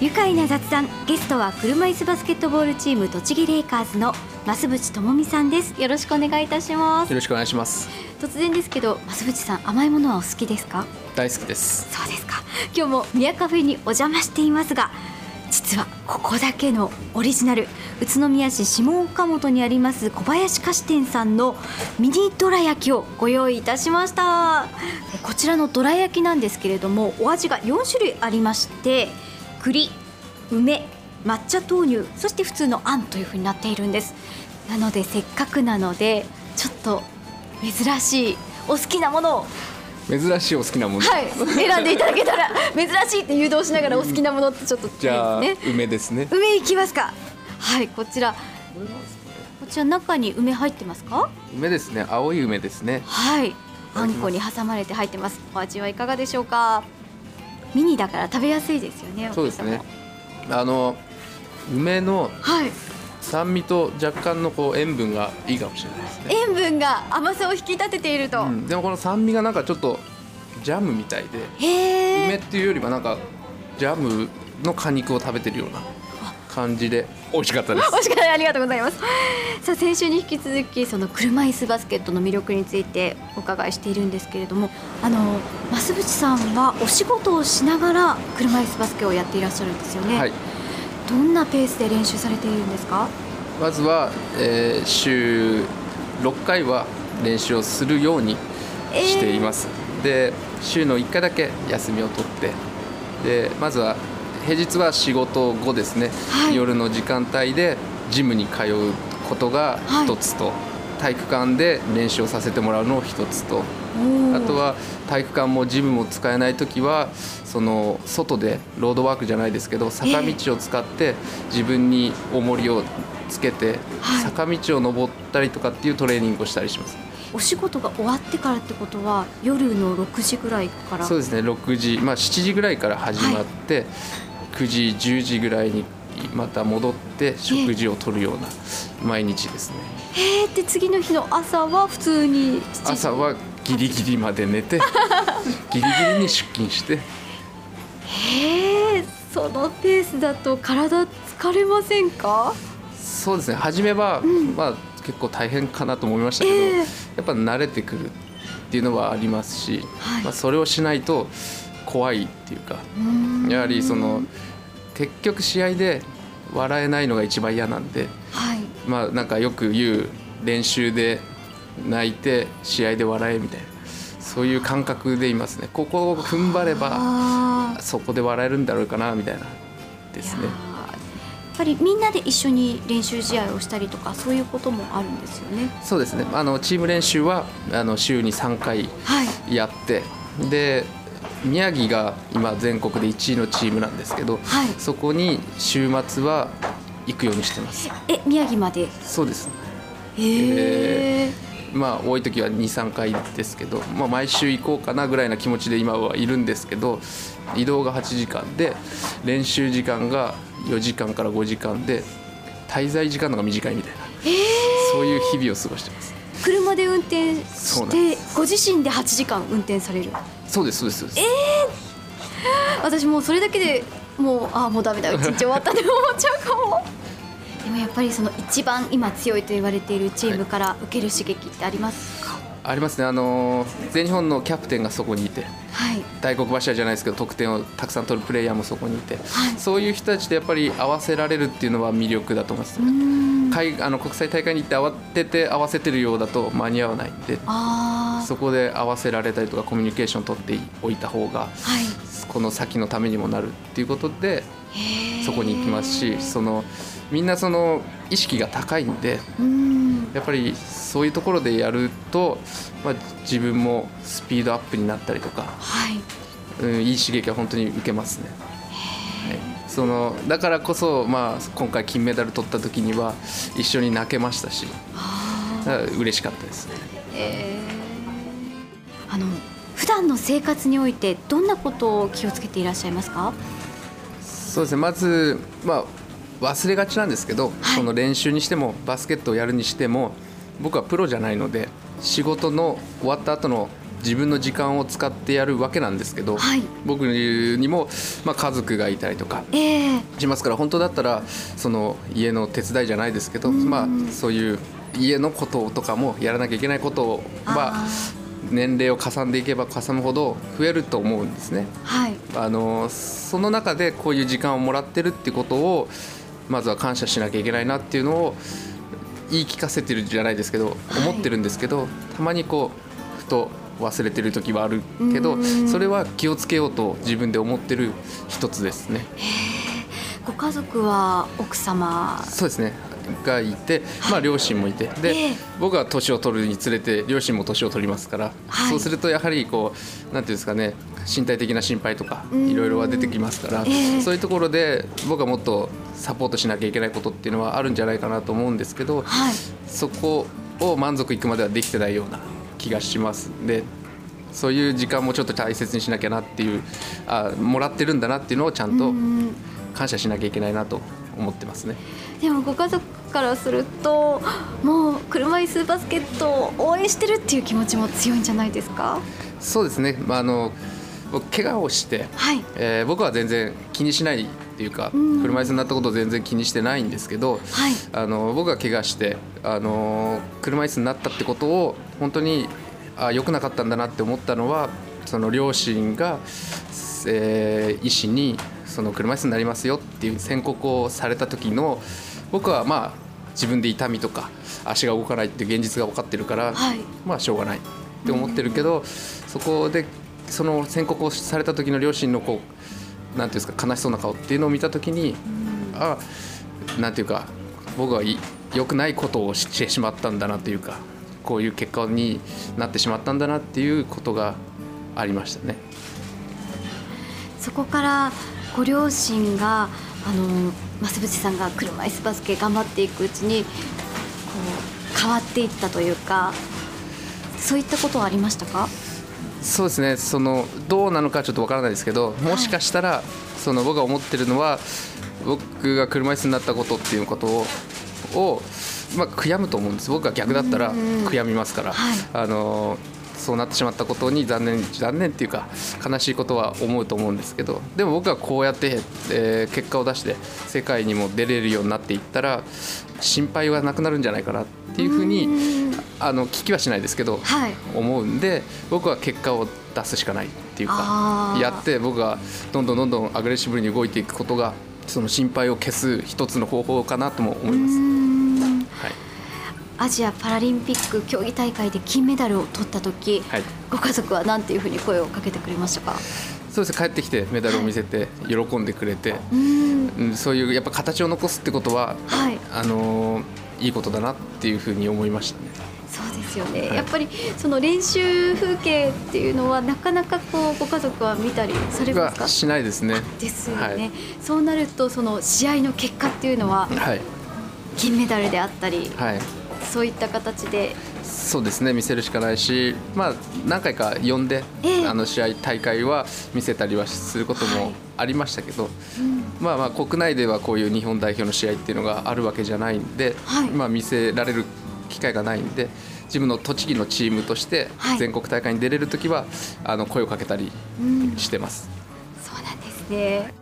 愉快な雑談ゲストは車椅子バスケットボールチーム栃木レイカーズの増渕智美さんです。よろしくお願いいたします。よろしくお願いします。突然ですけど増渕さん甘いものはお好きですか？大好きです。そうですか。今日も宮カフェにお邪魔していますが実はここだけのオリジナル宇都宮市下岡本にあります小林菓子店さんのミニどら焼きをご用意いたしました。こちらのどら焼きなんですけれどもお味が4種類ありまして栗梅抹茶豆乳そして普通のあんというふうになっているんです。なのでせっかくなのでちょっと珍しいお好きなものを。珍しいお好きなもの。はい。選んでいただけたら珍しいって誘導しながらお好きなものってちょっとじゃあ、ね、梅ですね。梅いきますか。はいこちら。こちら中に梅入ってますか？梅ですね。青い梅ですね。はい。あんこに挟まれて入ってます。お味はいかがでしょうか？ミニだから食べやすいですよねそうですね。あの梅のはい。酸味と若干のこう塩分がいいかもしれないですね、塩分が甘さを引き立てていると、うん、でもこの酸味がなんかちょっとジャムみたいで梅っていうよりはなんかジャムの果肉を食べてるような感じで。美味しかったです。おしかないありがとうございます。さあ先週に引き続きその車椅子バスケットの魅力についてお伺いしているんですけれどもあの増渕さんはお仕事をしながら車椅子バスケをやっていらっしゃるんですよね、はい。どんなペースで練習されているんですか？まずは、えー週6回は練習をするようにしています、で週の1回だけ休みを取ってでまずは平日は仕事後ですね、はい。夜の時間帯でジムに通うことが一つと、体育館で練習をさせてもらうのを一つと。あとは体育館もジムも使えない時はその外でロードワークじゃないですけど坂道を使って自分に重りをつけてはい。坂道を登ったりとかっていうトレーニングをしたりします。お仕事が終わってからってことは夜の6時ぐらいから？そうですね6時まあ7時ぐらいから始まって、9時10時ぐらいにまた戻って食事をとるような毎日ですね。へーって次の日の朝は普通に7時朝はギリギリまで寝て ギリギリに出勤して。へえそのペースだと体疲れませんか？そうですね。初めは、まあ結構大変かなと思いましたけど、ええ。やっぱ慣れてくるっていうのはありますし、はい。まあ、それをしないと怖いっていうかやはりその結局試合で笑えないのが一番嫌なんではい。まあなんかよく言う練習で泣いて試合で笑えみたいなそういう感覚でいますね。ここを踏ん張ればそこで笑えるんだろうかなみたいなですね。いやっぱりみんなで一緒に練習試合をしたりとかそういうこともあるんですよね。そうですね。あのチーム練習はあの週に3回はい。やってで宮城が今全国で1位のチームなんですけど、はい。そこに週末は行くようにしてます。え宮城まで？そうです。へえまあ多い時は23回ですけど、まあ、毎週行こうかなぐらいな気持ちで今はいるんですけど移動が8時間で練習時間が4時間から5時間で滞在時間の方が短いみたいな。そういう日々を過ごしてます。車で運転してご自身で8時間運転される？そうですそうですそうです。私もうそれだけでもうあーもうダメだ 一日終わったって思っちゃうかも。でもやっぱりその一番今強いと言われているチームから受ける刺激ってありますか？ありますね。あのー全日本のキャプテンがそこにいてはい。大黒柱じゃないですけど得点をたくさん取るプレイヤーもそこにいて、はい。そういう人たちでやっぱり合わせられるっていうのは魅力だと思います、うーん。海あの国際大会に行って慌てて合わせてるようだと間に合わないんであそこで合わせられたりとかコミュニケーション取っておいた方があはい。この先のためにもなるっていうことでそこに行きますしそのみんなその意識が高いんでうーんやっぱりそういうところでやると、まあ、自分もスピードアップになったりとか、はい。うん、いい刺激は本当に受けますね。はい、そのだからこそ、まあ、今回金メダル取った時には一緒に泣けましたし嬉しかったです。ね。あの普段の生活においてどんなことを気をつけていらっしゃいますか？そうですね。まず、まあ、忘れがちなんですけど、はい。その練習にしてもバスケットをやるにしても僕はプロじゃないので仕事の終わった後の自分の時間を使ってやるわけなんですけど、はい。僕にも、まあ、家族がいたりとかええ。しますから本当だったらその家の手伝いじゃないですけど、まあ、そういう家のこととかもやらなきゃいけないことはあ年齢を重ねていけば重むほど増えると思うんですね。はい。あのその中でこういう時間をもらってるってことをまずは感謝しなきゃいけないなっていうのを言い聞かせてるじゃないですけど、はい思ってるんですけどたまにこうふと忘れてる時はあるけどうん。それは気をつけようと自分で思ってる一つですね。ご家族は奥様？そうですね。がいて、まあ、両親もいて。で、ええ。僕は年を取るにつれて両親も年を取りますから、はい。そうするとやはりこうなんていうんですかね身体的な心配とかうんいろいろは出てきますから、ええ。そういうところで僕はもっとサポートしなきゃいけないことっていうのはあるんじゃないかなと思うんですけど、はい。そこを満足いくまではできてないような気がします。んでそういう時間もちょっと大切にしなきゃなっていうあもらってるんだなっていうのをちゃんとうん感謝しなきゃいけないなと思ってますね。でもご家族からするともう車椅子バスケットを応援してるっていう気持ちも強いんじゃないですか？そうですね、まあ、あの僕怪我をして、はい。えー僕は全然気にしないっていうか、うん。車椅子になったことを全然気にしてないんですけど、はい。あの僕が怪我してあの車椅子になったってことを本当にあ良くなかったんだなって思ったのはその両親が、えー医師にその車椅子になりますよっていう宣告をされた時の僕はまあ自分で痛みとか足が動かないっていう現実が分かってるから、はい。まあしょうがないって思ってるけど、そこでその宣告をされた時の両親のこうなんていうんですか悲しそうな顔っていうのを見た時に、あなんていうか僕はい良くないことをしてしまったんだなというかこういう結果になってしまったんだなっていうことがありましたね。そこからご両親があの増渕さんが車椅子バスケ頑張っていくうちにこう変わっていったというかそういったことはありましたか？そうですね。そのどうなのかちょっとわからないですけどもしかしたら、その僕が思ってるのは僕が車椅子になったことっていうことをを、まあ、悔やむと思うんです。僕が逆だったら悔やみますから、はい。あのそうなってしまったことに残念残念っていうか悲しいことは思うと思うんですけどでも僕はこうやって、えー結果を出して世界にも出れるようになっていったら心配はなくなるんじゃないかなっていうふうにんあの聞きはしないですけど、はい。思うんで僕は結果を出すしかないっていうかやって僕がどんどんどんどんアグレッシブに動いていくことがその心配を消す一つの方法かなとも思います。アジアパラリンピック競技大会で金メダルを取った時、はい。ご家族は何ていうふうに声をかけてくれましたか？そうです。ね帰ってきてメダルを見せて喜んでくれて、うん。うん、そういうやっぱ形を残すってことははい。あのーいいことだなっていうふうに思いましたね。ですよね、はい。やっぱりその練習風景っていうのはなかなかこうご家族は見たりされますか？はしないですね。ですよね、はい。そうなるとその試合の結果っていうのははい。金メダルであったりはい。そういった形で。そうですね。見せるしかないし、まあ、何回か呼んで、ええ。あの試合大会は見せたりはすることはい。もありましたけど、うん。まあまあ国内ではこういう日本代表の試合っていうのがあるわけじゃないんで、はい。まあ見せられる機会がないんで自分の栃木のチームとしてはい。全国大会に出れる時は、あの声をかけたりうんしてます。そうなんですね